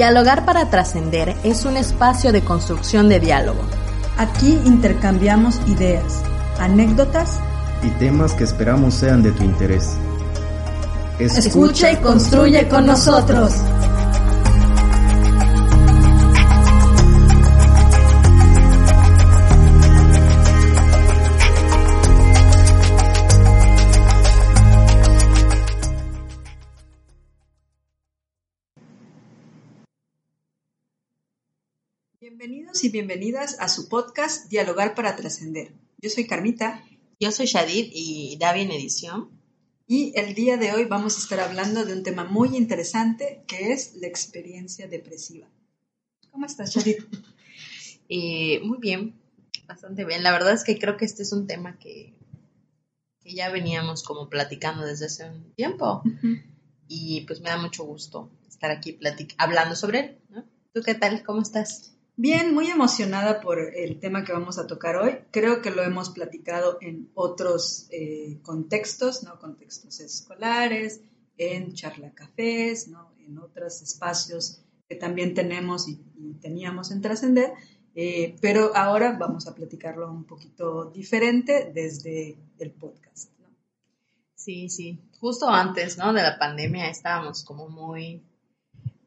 Dialogar para trascender es un espacio de construcción de diálogo. Aquí intercambiamos ideas, anécdotas y temas que esperamos sean de tu interés. Escucha y construye con nosotros. Y bienvenidas a su podcast Dialogar para Trascender. Yo soy Carmita. Yo soy Shadid y Davi en edición. Y el día de hoy vamos a estar hablando de un tema muy interesante que es la experiencia depresiva. ¿Cómo estás, Shadid? Eh, muy bien, bastante bien. La verdad es que creo que este es un tema que, que ya veníamos como platicando desde hace un tiempo. Y pues me da mucho gusto estar aquí hablando sobre él. ¿Tú qué tal? ¿Cómo estás? Bien, muy emocionada por el tema que vamos a tocar hoy. Creo que lo hemos platicado en otros eh, contextos, ¿no? Contextos escolares, en charla cafés, ¿no? En otros espacios que también tenemos y, teníamos en Trascender. Eh, pero ahora vamos a platicarlo un poquito diferente desde el podcast. ¿no? Sí, sí. Justo antes, ¿no? De la pandemia estábamos como muy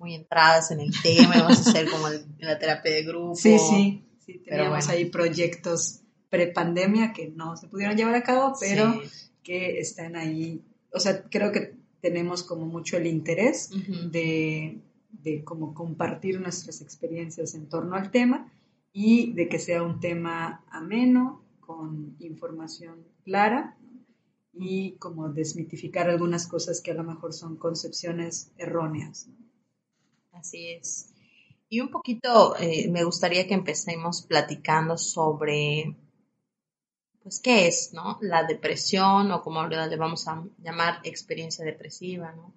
muy entradas en el tema, vamos a hacer como la terapia de grupo. Sí, sí, sí teníamos ahí proyectos pre-pandemia que no se pudieron llevar a cabo, pero que están ahí, o sea, creo que tenemos como mucho el interés de, de como compartir nuestras experiencias en torno al tema y de que sea un tema ameno, con información clara y como desmitificar algunas cosas que a lo mejor son concepciones erróneas. Así es. Y un poquito eh, me gustaría que empecemos platicando sobre, pues, ¿qué es, no? La depresión o como le vamos a llamar experiencia depresiva, ¿no?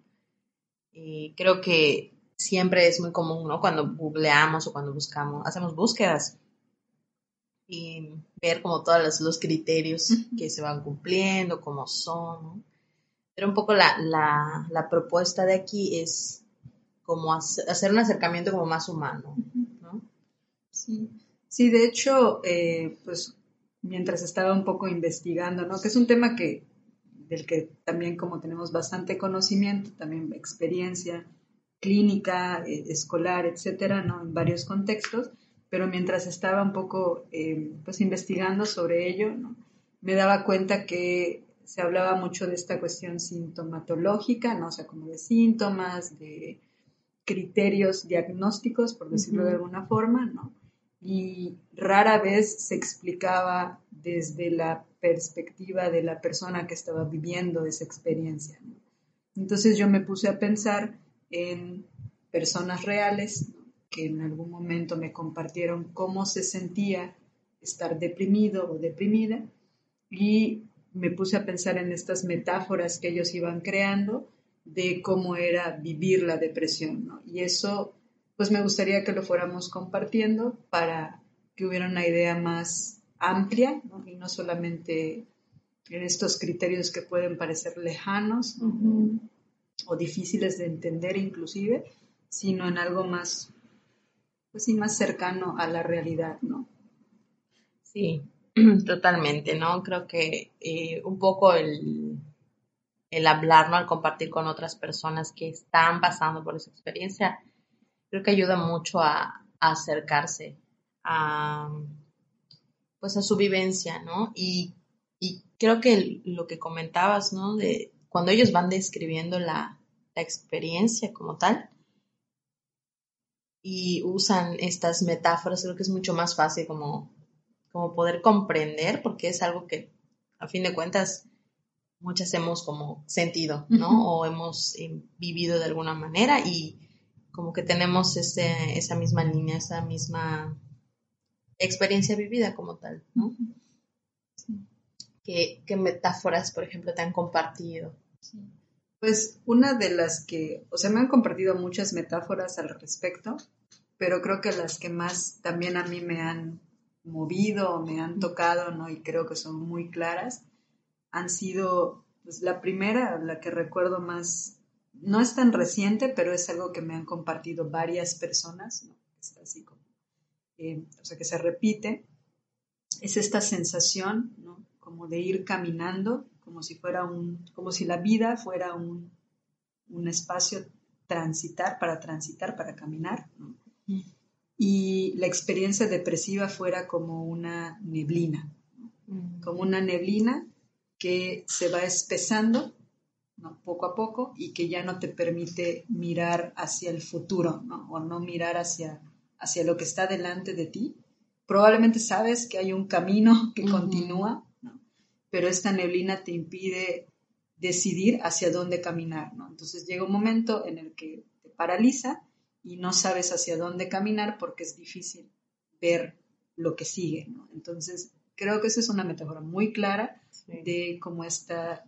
Y creo que siempre es muy común, ¿no? Cuando googleamos o cuando buscamos, hacemos búsquedas y ver como todos los, criterios que se van cumpliendo, cómo son, ¿no? Pero un poco la, la propuesta de aquí es como hacer un acercamiento como más humano, ¿no? Sí, sí de hecho, eh, pues mientras estaba un poco investigando, ¿no? Que es un tema que, del que también como tenemos bastante conocimiento, también experiencia clínica, eh, escolar, etcétera, ¿no? En varios contextos, pero mientras estaba un poco, eh, pues investigando sobre ello, ¿no? Me daba cuenta que se hablaba mucho de esta cuestión sintomatológica, ¿no? O sea, como de síntomas, de criterios diagnósticos, por decirlo de alguna forma, ¿no? Y rara vez se explicaba desde la perspectiva de la persona que estaba viviendo esa experiencia. Entonces yo me puse a pensar en personas reales que en algún momento me compartieron cómo se sentía estar deprimido o deprimida y me puse a pensar en estas metáforas que ellos iban creando de cómo era vivir la depresión, ¿no? Y eso, pues me gustaría que lo fuéramos compartiendo para que hubiera una idea más amplia, ¿no? Y no solamente en estos criterios que pueden parecer lejanos o difíciles de entender inclusive, sino en algo más, pues sí, más cercano a la realidad, ¿no? Sí, totalmente, ¿no? Creo que eh, un poco el, el hablarlo, al compartir con otras personas que están pasando por esa experiencia, creo que ayuda mucho a, acercarse a, pues a su vivencia, ¿no? Y, creo que lo que comentabas, ¿no? De cuando ellos van describiendo la, experiencia como tal y usan estas metáforas, creo que es mucho más fácil como, como poder comprender, porque es algo que a fin de cuentas muchas hemos como sentido, ¿no? O hemos eh, vivido de alguna manera y como que tenemos ese, esa misma línea, esa misma experiencia vivida como tal, ¿no? ¿Qué, metáforas, por ejemplo, te han compartido? Pues una de las que, o sea, me han compartido muchas metáforas al respecto, pero creo que las que más también a mí me han movido, me han tocado, ¿no? Y creo que son muy claras, han sido, pues la primera, la que recuerdo más, no es tan reciente, pero es algo que me han compartido varias personas, ¿no? Está así como, eh, o sea, que se repite, es esta sensación, ¿no? Como de ir caminando, como si fuera un, como si la vida fuera un, un espacio transitar, para transitar, para caminar, ¿no? Y la experiencia depresiva fuera como una neblina, mm. como una neblina que se va espesando poco a poco y que ya no te permite mirar hacia el futuro o no mirar hacia, hacia lo que está delante de ti. Probablemente sabes que hay un camino que continúa, pero esta neblina te impide decidir hacia dónde caminar. Entonces llega un momento en el que te paraliza y no sabes hacia dónde caminar porque es difícil ver lo que sigue. Entonces creo que esa es una metáfora muy clara de cómo esta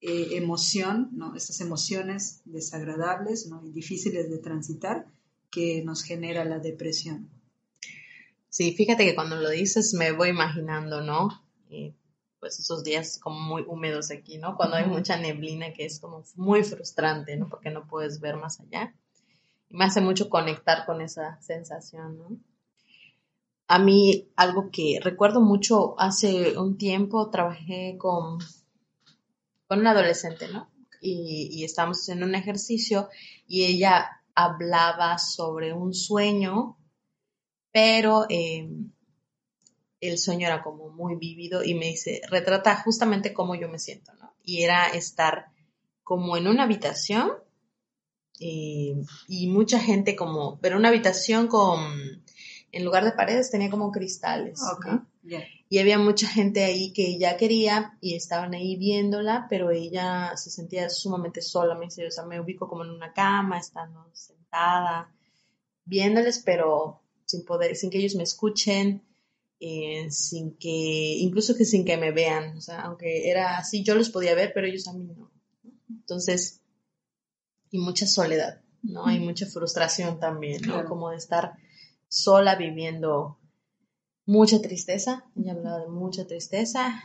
eh, emoción, ¿no? estas emociones desagradables ¿no? y difíciles de transitar que nos genera la depresión. Sí, fíjate que cuando lo dices me voy imaginando, ¿no? pues esos días como muy húmedos aquí, ¿no? Cuando hay mucha neblina que es como muy frustrante, ¿no? Porque no puedes ver más allá. Y me hace mucho conectar con esa sensación, ¿no? A mí algo que recuerdo mucho, hace un tiempo trabajé con, con una adolescente, ¿no? Y, y estábamos haciendo un ejercicio y ella hablaba sobre un sueño, pero eh, el sueño era como muy vívido y me dice, retrata justamente cómo yo me siento, ¿no? Y era estar como en una habitación eh, y mucha gente como, pero una habitación con en lugar de paredes tenía como cristales. Y había mucha gente ahí que ella quería y estaban ahí viéndola, pero ella se sentía sumamente sola. Me dice, o sea, me ubico como en una cama, estando sentada, viéndoles, pero sin poder, sin que ellos me escuchen, eh, sin que, incluso que sin que me vean. O sea, aunque era así, yo los podía ver, pero ellos a mí no. Entonces, y mucha soledad, ¿no? Hay mucha frustración también, ¿no? Como de estar sola viviendo mucha tristeza, ella hablaba de mucha tristeza,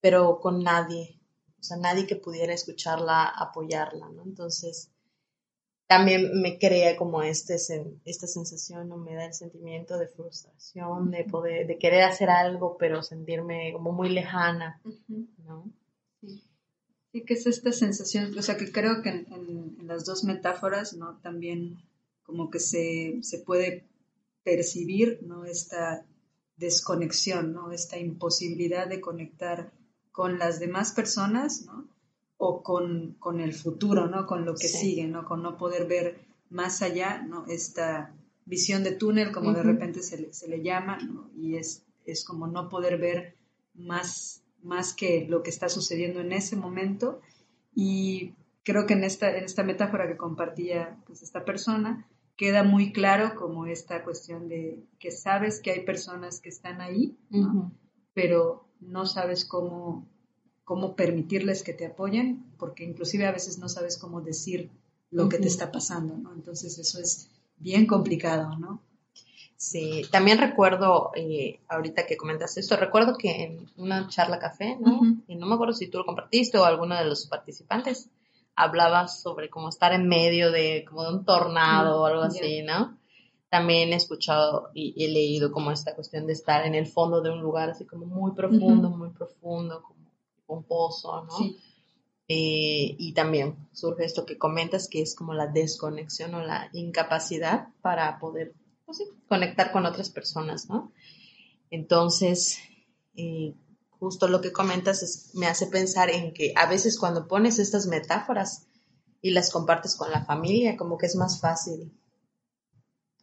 pero con nadie, o sea, nadie que pudiera escucharla, apoyarla, ¿no? Entonces, también me crea como este, esta sensación, ¿no? Me da el sentimiento de frustración, de poder, de querer hacer algo, pero sentirme como muy lejana, ¿no? Sí. sí. que es esta sensación, o sea, que creo que en, en las dos metáforas, ¿no? También como que se, se puede percibir ¿no? esta desconexión, ¿no? esta imposibilidad de conectar con las demás personas ¿no? o con, con, el futuro, ¿no? con lo que sigue, ¿no? con no poder ver más allá ¿no? esta visión de túnel, como de repente se le, se le llama, ¿no? y es, es como no poder ver más, más que lo que está sucediendo en ese momento. Y creo que en esta, en esta metáfora que compartía pues, esta persona, queda muy claro como esta cuestión de que sabes que hay personas que están ahí, pero no sabes cómo, cómo permitirles que te apoyen, porque inclusive a veces no sabes cómo decir lo que te está pasando, ¿no? Entonces eso es bien complicado, ¿no? Sí, también recuerdo, eh, ahorita que comentaste esto, recuerdo que en una charla café, ¿no? Y no me acuerdo si tú lo compartiste o alguno de los participantes, hablaba sobre cómo estar en medio de como de un tornado o algo así, ¿no? También he escuchado y he leído como esta cuestión de estar en el fondo de un lugar así como muy profundo, muy profundo, como un pozo, ¿no? Eh, y también surge esto que comentas, que es como la desconexión o la incapacidad para poder pues conectar con otras personas, ¿no? Entonces, eh, justo lo que comentas me hace pensar en que a veces cuando pones estas metáforas y las compartes con la familia, como que es más fácil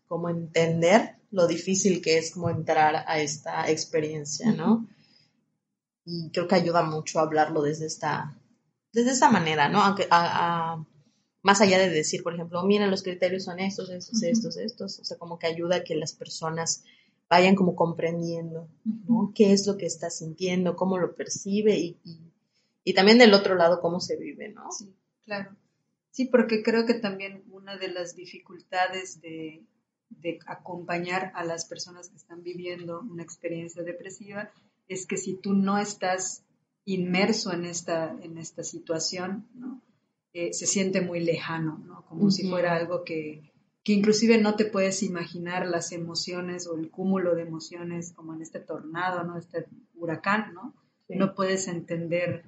como entender lo difícil que es como entrar a esta experiencia, ¿no? Y creo que ayuda mucho a hablarlo desde esta, desde esta manera, ¿no? Aunque más allá de decir, por ejemplo, mira, los criterios son estos, estos, estos, estos, o sea, como que ayuda a que las personas vayan como comprendiendo, ¿no? ¿Qué es lo que está sintiendo, cómo lo percibe y, y, también del otro lado cómo se vive, ¿no? Sí, claro. Sí, porque creo que también una de las dificultades de, de acompañar a las personas que están viviendo una experiencia depresiva es que si tú no estás inmerso en esta, en esta situación, ¿no? eh, se siente muy lejano, ¿no? Como si fuera algo que, que inclusive no te puedes imaginar las emociones o el cúmulo de emociones como en este tornado, ¿no? Este huracán, ¿no? No puedes entender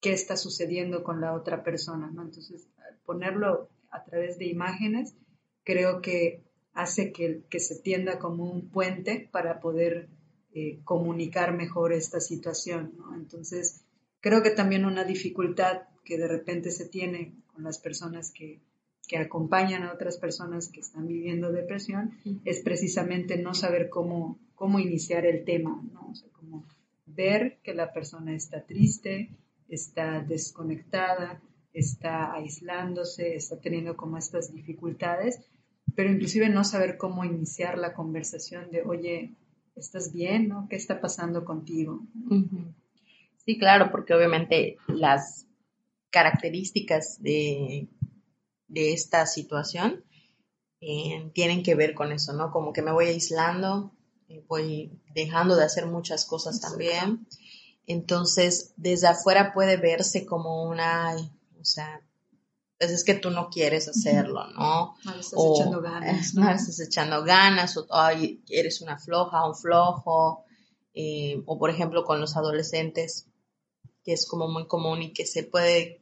qué está sucediendo con la otra persona, ¿no? Entonces, ponerlo a través de imágenes, creo que hace que, que se tienda como un puente para poder eh, comunicar mejor esta situación, ¿no? Entonces, creo que también una dificultad que de repente se tiene con las personas que, que acompañan a otras personas que están viviendo depresión es precisamente no saber cómo, cómo iniciar el tema, ¿no? O sea, como ver que la persona está triste, está desconectada, está aislándose, está teniendo como estas dificultades, pero inclusive no saber cómo iniciar la conversación de, oye, ¿estás bien? ¿no? ¿Qué está pasando contigo? Sí, claro, porque obviamente las características de, de esta situación eh, tienen que ver con eso, ¿no? Como que me voy aislando, eh, voy dejando de hacer muchas cosas también. Entonces, desde afuera puede verse como una, o sea, pues es que tú no quieres hacerlo, ¿no? No le estás echando ganas. ¿no? no le estás echando ganas, o ay, eres una floja, un flojo, eh, o por ejemplo con los adolescentes, que es como muy común y que se puede,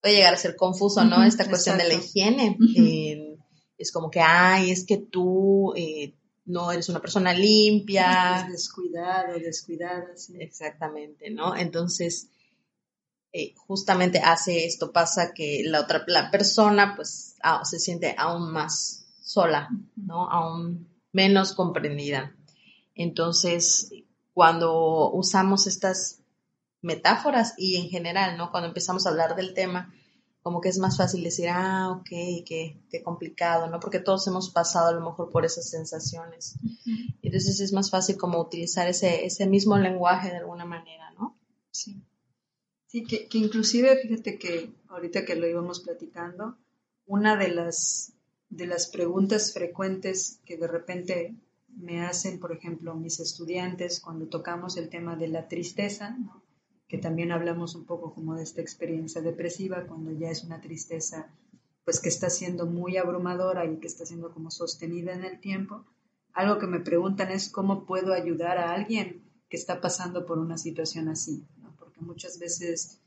puede llegar a ser confuso, ¿no? Esta cuestión de la higiene. Eh, es como que, ay, es que tú eh, no eres una persona limpia. Estás descuidado, descuidada, sí. Exactamente, ¿no? Entonces, eh, justamente hace esto, pasa que la otra la persona pues se siente aún más sola, ¿no? Aún menos comprendida. Entonces, cuando usamos estas metáforas y en general, ¿no? Cuando empezamos a hablar del tema, como que es más fácil decir, ah, ok, qué, qué complicado, ¿no? Porque todos hemos pasado a lo mejor por esas sensaciones. Entonces es más fácil como utilizar ese, ese mismo lenguaje de alguna manera, ¿no? Sí. Sí, que, inclusive, fíjate que ahorita que lo íbamos platicando, una de las, de las preguntas frecuentes que de repente me hacen, por ejemplo, mis estudiantes cuando tocamos el tema de la tristeza, que también hablamos un poco como de esta experiencia depresiva, cuando ya es una tristeza pues que está siendo muy abrumadora y que está siendo como sostenida en el tiempo, algo que me preguntan es cómo puedo ayudar a alguien que está pasando por una situación así muchas veces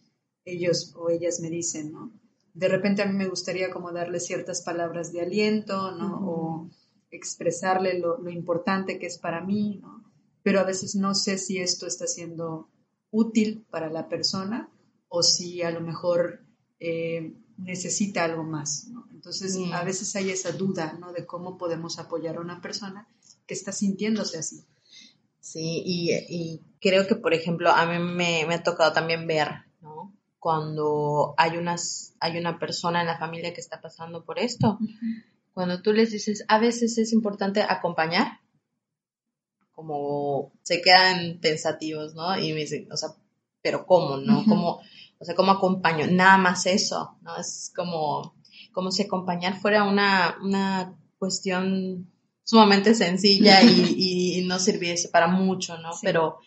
ellos o ellas me dicen, ¿no? De repente a mí me gustaría como darle ciertas palabras de aliento, ¿no? O expresarle lo, importante que es para mí, ¿no? Pero a veces no sé si esto está siendo útil para la persona o si a lo mejor eh, necesita algo más, ¿no? Entonces a veces hay esa duda, ¿no? De cómo podemos apoyar a una persona que está sintiéndose así. Sí, y, creo que, por ejemplo, a mí me, ha tocado también ver, ¿no? Cuando hay, unas, hay una persona en la familia que está pasando por esto, cuando tú les dices, a veces es importante acompañar, como se quedan pensativos, ¿no? Y me dicen, o sea, pero ¿cómo, no? ¿Cómo, o sea, ¿cómo acompaño? Nada más eso, ¿no? Es como, como si acompañar fuera una, una cuestión sumamente sencilla y, no sirviese para mucho, ¿no? Pero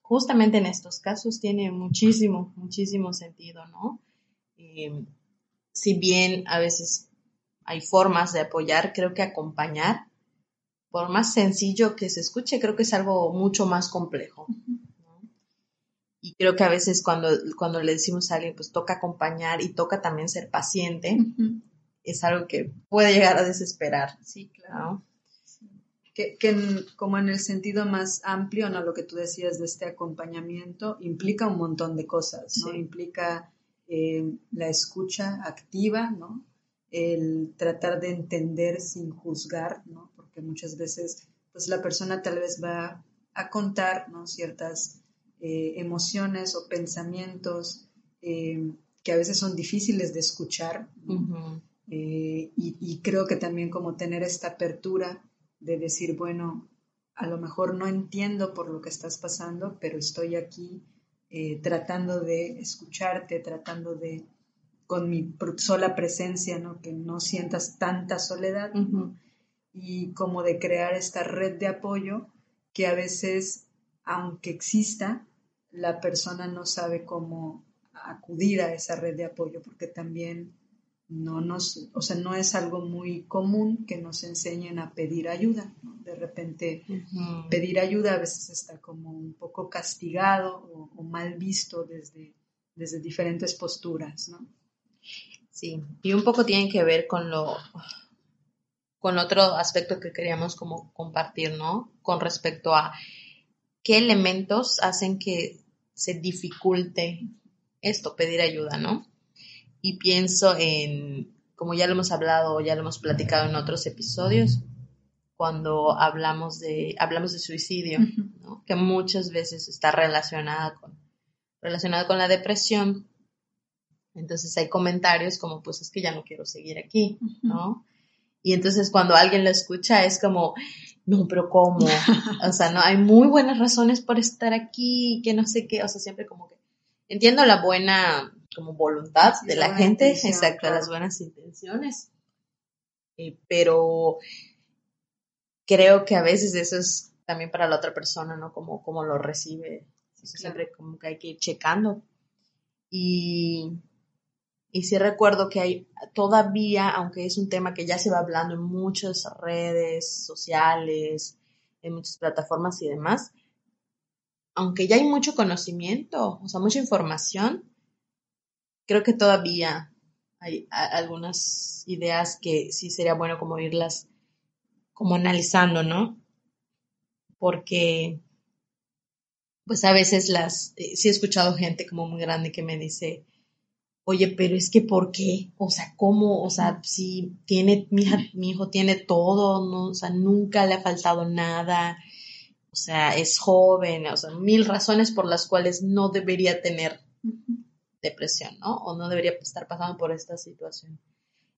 justamente en estos casos tiene muchísimo, muchísimo sentido, ¿no? Em, si bien a veces hay formas de apoyar, creo que acompañar, por más sencillo que se escuche, creo que es algo mucho más complejo. Y creo que a veces cuando, cuando le decimos a alguien, pues toca acompañar y toca también ser paciente, es algo que puede llegar a desesperar. Sí, claro que, como en el sentido más amplio, ¿no? Lo que tú decías de este acompañamiento implica un montón de cosas, ¿no? Implica eh, la escucha activa, ¿no? El tratar de entender sin juzgar, ¿no? Porque muchas veces, pues la persona tal vez va a contar, ¿no? Ciertas eh, emociones o pensamientos eh, que a veces son difíciles de escuchar, y, y creo que también como tener esta apertura de decir, bueno, a lo mejor no entiendo por lo que estás pasando, pero estoy aquí eh, tratando de escucharte, tratando de, con mi sola presencia, ¿no? que no sientas tanta soledad, y como de crear esta red de apoyo que a veces, aunque exista, la persona no sabe cómo acudir a esa red de apoyo, porque también no nos, o sea, no es algo muy común que nos enseñen a pedir ayuda. De repente, pedir ayuda a veces está como un poco castigado o, mal visto desde, desde diferentes posturas, ¿no? Sí, y un poco tiene que ver con lo, con otro aspecto que queríamos como compartir, ¿no? Con respecto a qué elementos hacen que se dificulte esto, pedir ayuda, ¿no? y pienso en, como ya lo hemos hablado, ya lo hemos platicado en otros episodios, cuando hablamos de, hablamos de suicidio, que muchas veces está relacionada con, relacionada con la depresión. Entonces hay comentarios como, pues es que ya no quiero seguir aquí, ¿no? Y entonces cuando alguien lo escucha es como, no, pero ¿cómo? O sea, no, hay muy buenas razones por estar aquí, que no sé qué, o sea, siempre como que entiendo la buena como voluntad de la gente, exacto, las buenas intenciones, eh, pero creo que a veces eso es también para la otra persona, ¿no? Como, como lo recibe, siempre como que hay que ir checando. Y, y sí recuerdo que hay todavía, aunque es un tema que ya se va hablando en muchas redes sociales, en muchas plataformas y demás, aunque ya hay mucho conocimiento, o sea, mucha información, creo que todavía hay algunas ideas que sí sería bueno como irlas como analizando, ¿no? Porque pues a veces las, eh, sí he escuchado gente como muy grande que me dice, oye, pero es que ¿por qué? O sea, ¿cómo? O sea, si tiene, mi, mi hijo tiene todo, ¿no? O sea, nunca le ha faltado nada, o sea, es joven, o sea, mil razones por las cuales no debería tener depresión, ¿no? O no debería estar pasando por esta situación.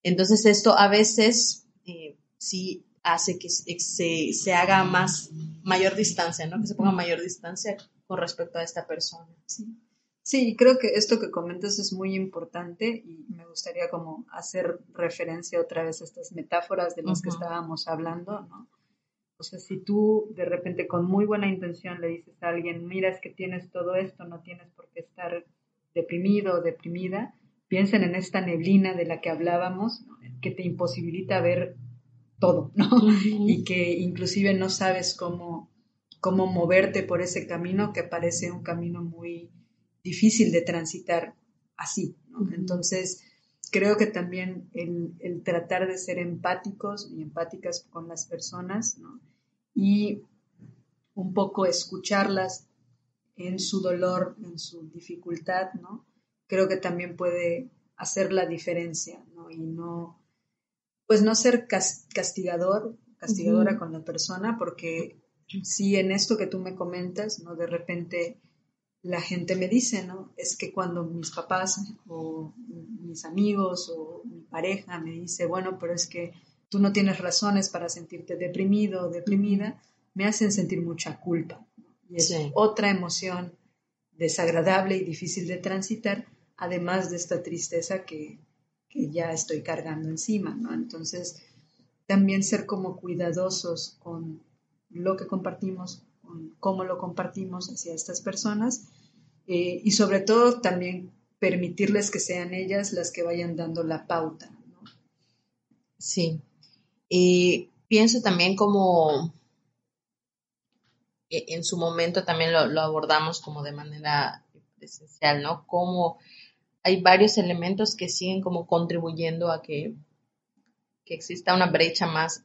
Entonces esto a veces eh, sí hace que se, se, haga más, mayor distancia, ¿no? Que se ponga mayor distancia con respecto a esta persona. Sí. Sí, creo que esto que comentas es muy importante y me gustaría como hacer referencia otra vez a estas metáforas de las que estábamos hablando, ¿no? O sea, si tú de repente con muy buena intención le dices a alguien, mira, es que tienes todo esto, no tienes por qué estar deprimido o deprimida, piensen en esta neblina de la que hablábamos, que te imposibilita ver todo, ¿no? Y que inclusive no sabes cómo, cómo moverte por ese camino que parece un camino muy difícil de transitar así, ¿no? Entonces, creo que también el, el, tratar de ser empáticos y empáticas con las personas, ¿no? Y un poco escucharlas en su dolor, en su dificultad, ¿no? Creo que también puede hacer la diferencia, ¿no? Y no, pues no ser castigador, castigadora con la persona, porque si en esto que tú me comentas, ¿no? De repente la gente me dice, ¿no? Es que cuando mis papás o mis amigos o mi pareja me dice, bueno, pero es que tú no tienes razones para sentirte deprimido o deprimida, me hacen sentir mucha culpa, y es otra emoción desagradable y difícil de transitar, además de esta tristeza que, ya estoy cargando encima, ¿no? Entonces, también ser como cuidadosos con lo que compartimos, con cómo lo compartimos hacia estas personas eh, y sobre todo también permitirles que sean ellas las que vayan dando la pauta. ¿no? Sí. Y pienso también como e, en su momento también lo, abordamos como de manera esencial, ¿no? Como hay varios elementos que siguen como contribuyendo a que, que exista una brecha más,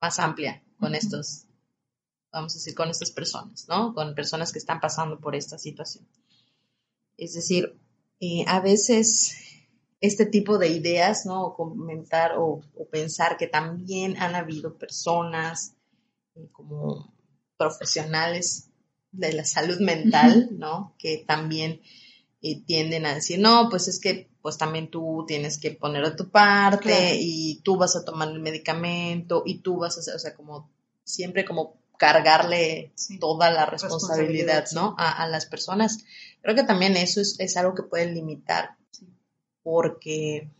más amplia con estos, vamos a decir, con estas personas, ¿no? Con personas que están pasando por esta situación. Es decir, eh, a veces este tipo de ideas, ¿no? O comentar o, pensar que también han habido personas eh, como profesionales de la salud mental, ¿no? Que también eh, tienden a decir, no, pues es que pues también tú tienes que poner a tu parte y tú vas a tomar el medicamento y tú vas a hacer, o sea, como siempre como cargarle toda la responsabilidad, ¿no? A, las personas. Creo que también eso es, es algo que puede limitar, porque,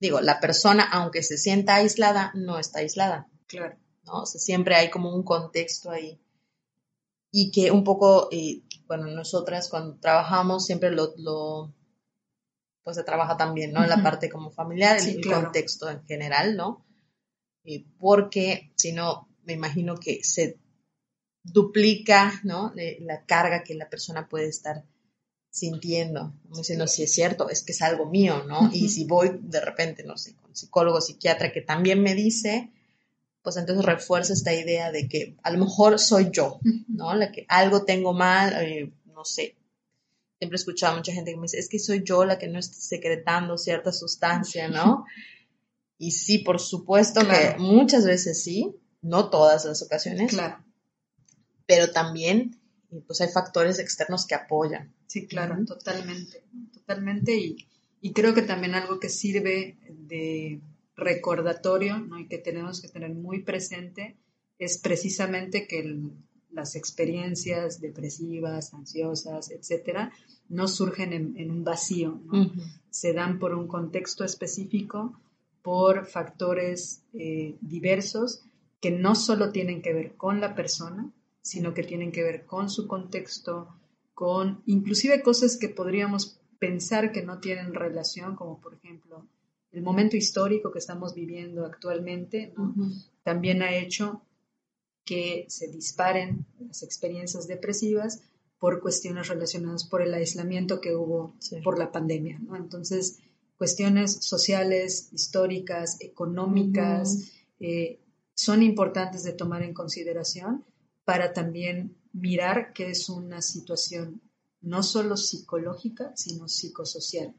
digo, la persona, aunque se sienta aislada, no está aislada. Claro. ¿no? O sea, siempre hay como un contexto ahí. Y que un poco, eh, bueno, nosotras cuando trabajamos siempre lo, lo, pues se trabaja también, ¿no? En la parte como familiar, Sí, el claro. contexto en general, ¿no? Eh, porque si no, me imagino que se duplica, ¿no? La carga que la persona puede estar sintiendo, como diciendo, si es cierto, es que es algo mío, ¿no? Y si voy de repente, no sé, con psicólogo, psiquiatra que también me dice, pues entonces refuerza esta idea de que a lo mejor soy yo, ¿no? La que algo tengo mal, eh, no sé. Siempre he escuchado a mucha gente que me dice, es que soy yo la que no está secretando cierta sustancia, ¿no? Y sí, por supuesto que muchas veces sí, no todas las ocasiones, Claro, pero también eh, pues hay factores externos que apoyan. sí, claro, totalmente, totalmente. Y, y creo que también algo que sirve de recordatorio, ¿no? Y que tenemos que tener muy presente es precisamente que el- las experiencias depresivas, ansiosas, etcétera, no surgen en, en un vacío, se dan por un contexto específico, por factores eh, diversos que no solo tienen que ver con la persona, sino que tienen que ver con su contexto, con inclusive cosas que podríamos pensar que no tienen relación, como por ejemplo el momento histórico que estamos viviendo actualmente, ¿no? Ujú. también ha hecho que se disparen las experiencias depresivas por cuestiones relacionadas por el aislamiento que hubo Sí. por la pandemia. ¿no? Entonces, cuestiones sociales, históricas, económicas, eh, son importantes de tomar en consideración para también mirar que es una situación no solo psicológica, sino psicosocial.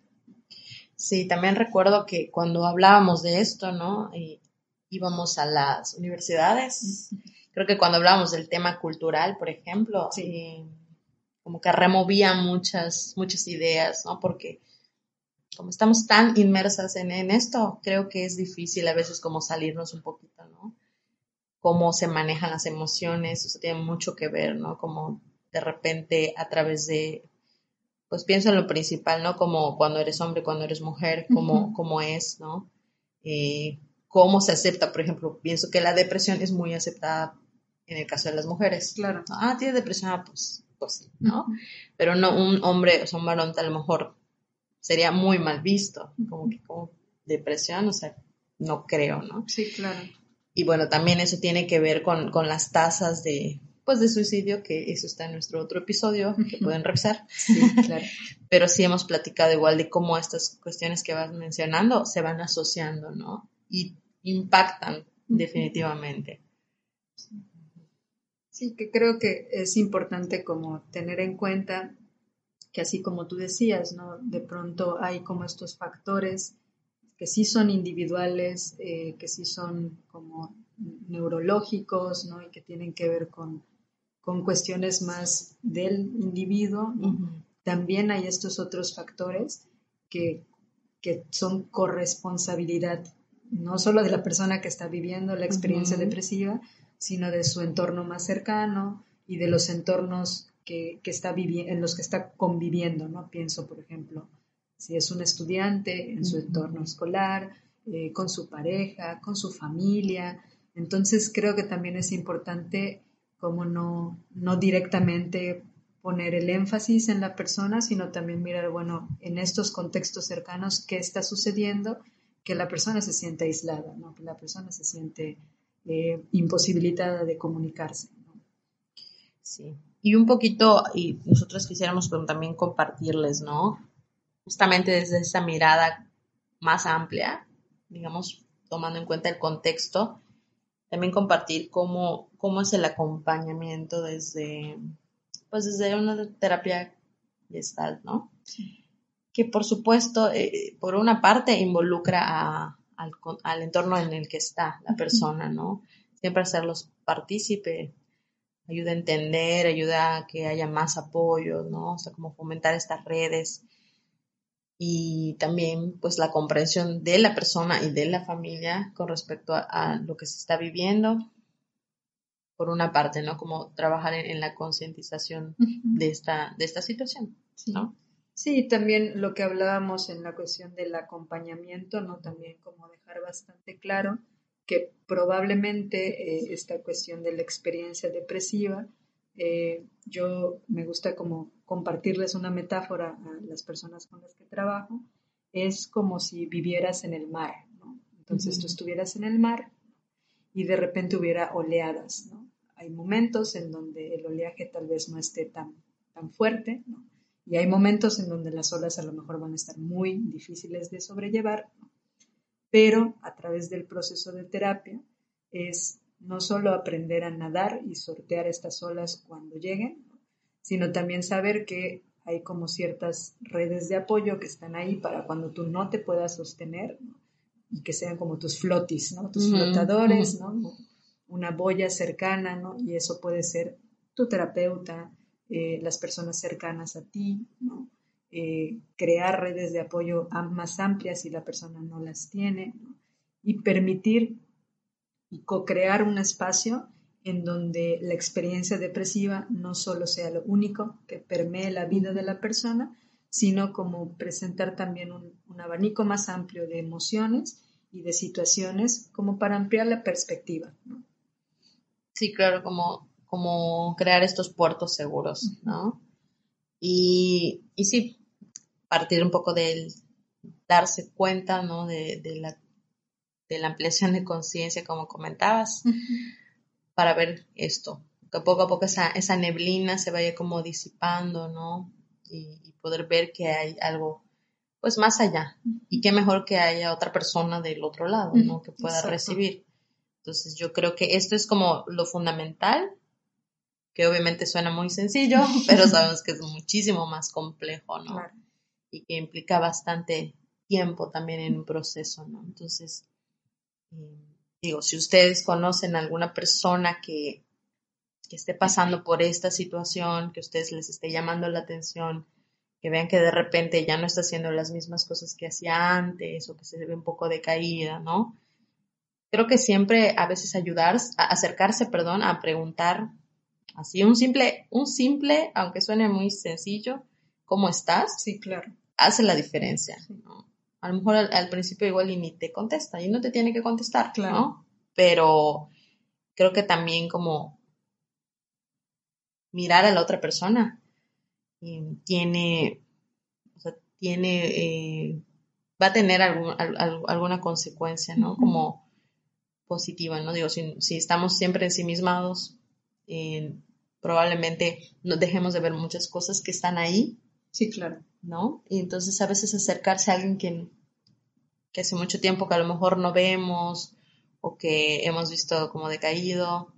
Sí, también recuerdo que cuando hablábamos de esto, ¿no? Y íbamos a las universidades. Creo que cuando hablábamos del tema cultural, por ejemplo, Sí. eh, como que removía muchas, muchas ideas, ¿no? Porque como estamos tan inmersas en, en esto, creo que es difícil a veces como salirnos un poquito. Cómo se manejan las emociones, eso tiene mucho que ver, ¿no? Como de repente a través de, pues pienso en lo principal, ¿no? Como cuando eres hombre, cuando eres mujer, cómo, cómo es, ¿no? Eh, cómo se acepta, por ejemplo, pienso que la depresión es muy aceptada en el caso de las mujeres. Claro. Ah, tiene depresión, ah, pues, pues sí, ¿no? Pero no un hombre, o sea, un varón a lo mejor sería muy mal visto, como que como depresión, o sea, no creo, ¿no? Sí, claro. Y bueno, también eso tiene que ver con, con las tasas de, pues, de suicidio, que eso está en nuestro otro episodio, que pueden revisar. Sí, claro. Pero sí hemos platicado igual de cómo estas cuestiones que vas mencionando se van asociando, ¿no? Y impactan definitivamente. Sí, que creo que es importante como tener en cuenta que así como tú decías, ¿no? De pronto hay como estos factores que sí son individuales, eh, que sí son como neurológicos, ¿no? Y que tienen que ver con, con cuestiones más del individuo. También hay estos otros factores que, que son corresponsabilidad no solo de la persona que está viviendo la experiencia depresiva, sino de su entorno más cercano y de los entornos que, que está en los que está conviviendo, ¿no? Pienso, por ejemplo, si es un estudiante en su entorno escolar, eh, con su pareja, con su familia. Entonces creo que también es importante como no, no directamente poner el énfasis en la persona, sino también mirar, bueno, en estos contextos cercanos, qué está sucediendo, que la persona se siente aislada, ¿no? que la persona se siente eh, imposibilitada de comunicarse. ¿no? Sí. Y un poquito, y nosotros quisiéramos también compartirles, ¿no? Justamente desde esa mirada más amplia, digamos, tomando en cuenta el contexto, también compartir cómo, cómo es el acompañamiento desde, pues desde una terapia gestal, ¿no? Que por supuesto, eh, por una parte, involucra a- al, al entorno en el que está la persona, ¿no? Siempre hacerlos partícipe, ayuda a entender, ayuda a que haya más apoyo, ¿no? O sea, como fomentar estas redes y también pues la comprensión de la persona y de la familia con respecto a, a lo que se está viviendo. Por una parte, ¿no? Como trabajar en, en la concientización de esta, de esta situación, Sí. ¿no? Sí, también lo que hablábamos en la cuestión del acompañamiento, ¿no? También como dejar bastante claro que probablemente eh, esta cuestión de la experiencia depresiva, eh, yo me gusta como compartirles una metáfora a las personas con las que trabajo, es como si vivieras en el mar, ¿no? Entonces tú estuvieras en el mar y de repente hubiera oleadas, ¿no? Hay momentos en donde el oleaje tal vez no esté tan, tan fuerte, ¿no? Y hay momentos en donde las olas a lo mejor van a estar muy difíciles de sobrellevar, pero a través del proceso de terapia es no solo aprender a nadar y sortear estas olas cuando lleguen, sino también saber que hay como ciertas redes de apoyo que están ahí para cuando tú no te puedas sostener y que sean como tus flotis, ¿no? tus flotadores, ¿no? una boya cercana, ¿no? y eso puede ser tu terapeuta, eh, las personas cercanas a ti, ¿no? Eh, crear redes de apoyo más amplias si la persona no las tiene, y permitir y co-crear un espacio en donde la experiencia depresiva no solo sea lo único que permee la vida de la persona, sino como presentar también un, abanico más amplio de emociones y de situaciones como para ampliar la perspectiva. Sí, claro, como, como crear estos puertos seguros, ¿no? Y, y sí, partir un poco del darse cuenta, ¿no? De, la, de la ampliación de conciencia, como comentabas para ver esto, que poco a poco esa, esa neblina se vaya como disipando, ¿no? Y, poder ver que hay algo, pues más allá. Y qué mejor que haya otra persona del otro lado, ¿no? Que pueda recibir. Entonces yo creo que esto es como lo fundamental, que obviamente suena muy sencillo, pero sabemos que es muchísimo más complejo, ¿no? Y que implica bastante tiempo también en un proceso, ¿no? Entonces, digo, si ustedes conocen a alguna persona que, esté pasando por esta situación, que ustedes les esté llamando la atención, que vean que de repente ya no está haciendo las mismas cosas que hacía antes o que se ve un poco decaída, ¿no? Creo que siempre a veces ayudar, a acercarse, perdón, a preguntar así un simple, un simple, aunque suene muy sencillo, ¿cómo estás? Sí, claro. Hace la diferencia, ¿no? A lo mejor al, principio igual y ni te contesta y no te tiene que contestar, claro. ¿no? Pero creo que también como mirar a la otra persona tiene, o sea, tiene, eh, va a tener alguna consecuencia, ¿no? Como positiva, ¿no? Digo, si, si estamos siempre ensimismados, eh, probablemente nos dejemos de ver muchas cosas que están ahí. Sí, claro. ¿no? Y entonces a veces acercarse a alguien que, que hace mucho tiempo que a lo mejor no vemos o que hemos visto como decaído,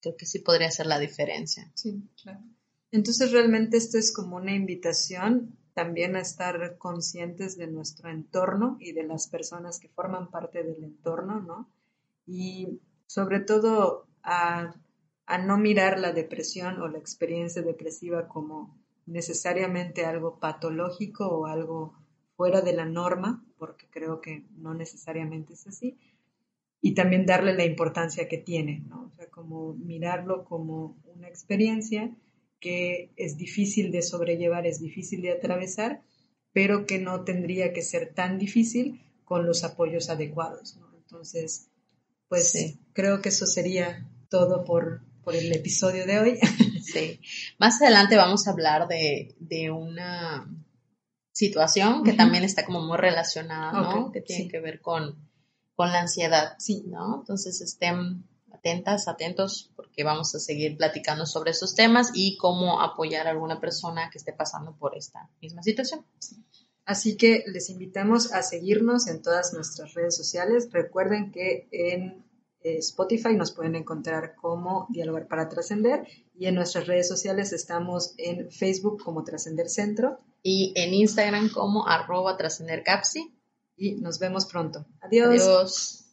creo que sí podría ser la diferencia. Sí, claro. Entonces realmente esto es como una invitación también a estar conscientes de nuestro entorno y de las personas que forman parte del entorno, ¿no? Y sobre todo a, a no mirar la depresión o la experiencia depresiva como necesariamente algo patológico o algo fuera de la norma, porque creo que no necesariamente es así, y también darle la importancia que tiene, ¿no? O sea, como mirarlo como una experiencia que es difícil de sobrellevar, es difícil de atravesar, pero que no tendría que ser tan difícil con los apoyos adecuados, ¿no? Entonces, pues creo que eso sería todo por, por el episodio de hoy. Sí. Más adelante vamos a hablar de, una situación que también está como muy relacionada, ¿no? que tiene que ver con, con la ansiedad, sí. ¿no? Entonces estén atentas, atentos, porque vamos a seguir platicando sobre esos temas y cómo apoyar a alguna persona que esté pasando por esta misma situación. Así que les invitamos a seguirnos en todas nuestras redes sociales. Recuerden que en Spotify nos pueden encontrar como Dialogar para Trascender y en nuestras redes sociales estamos en Facebook como Trascender Centro y en Instagram como arroba trascendercapsi y nos vemos pronto. Adiós. Adiós.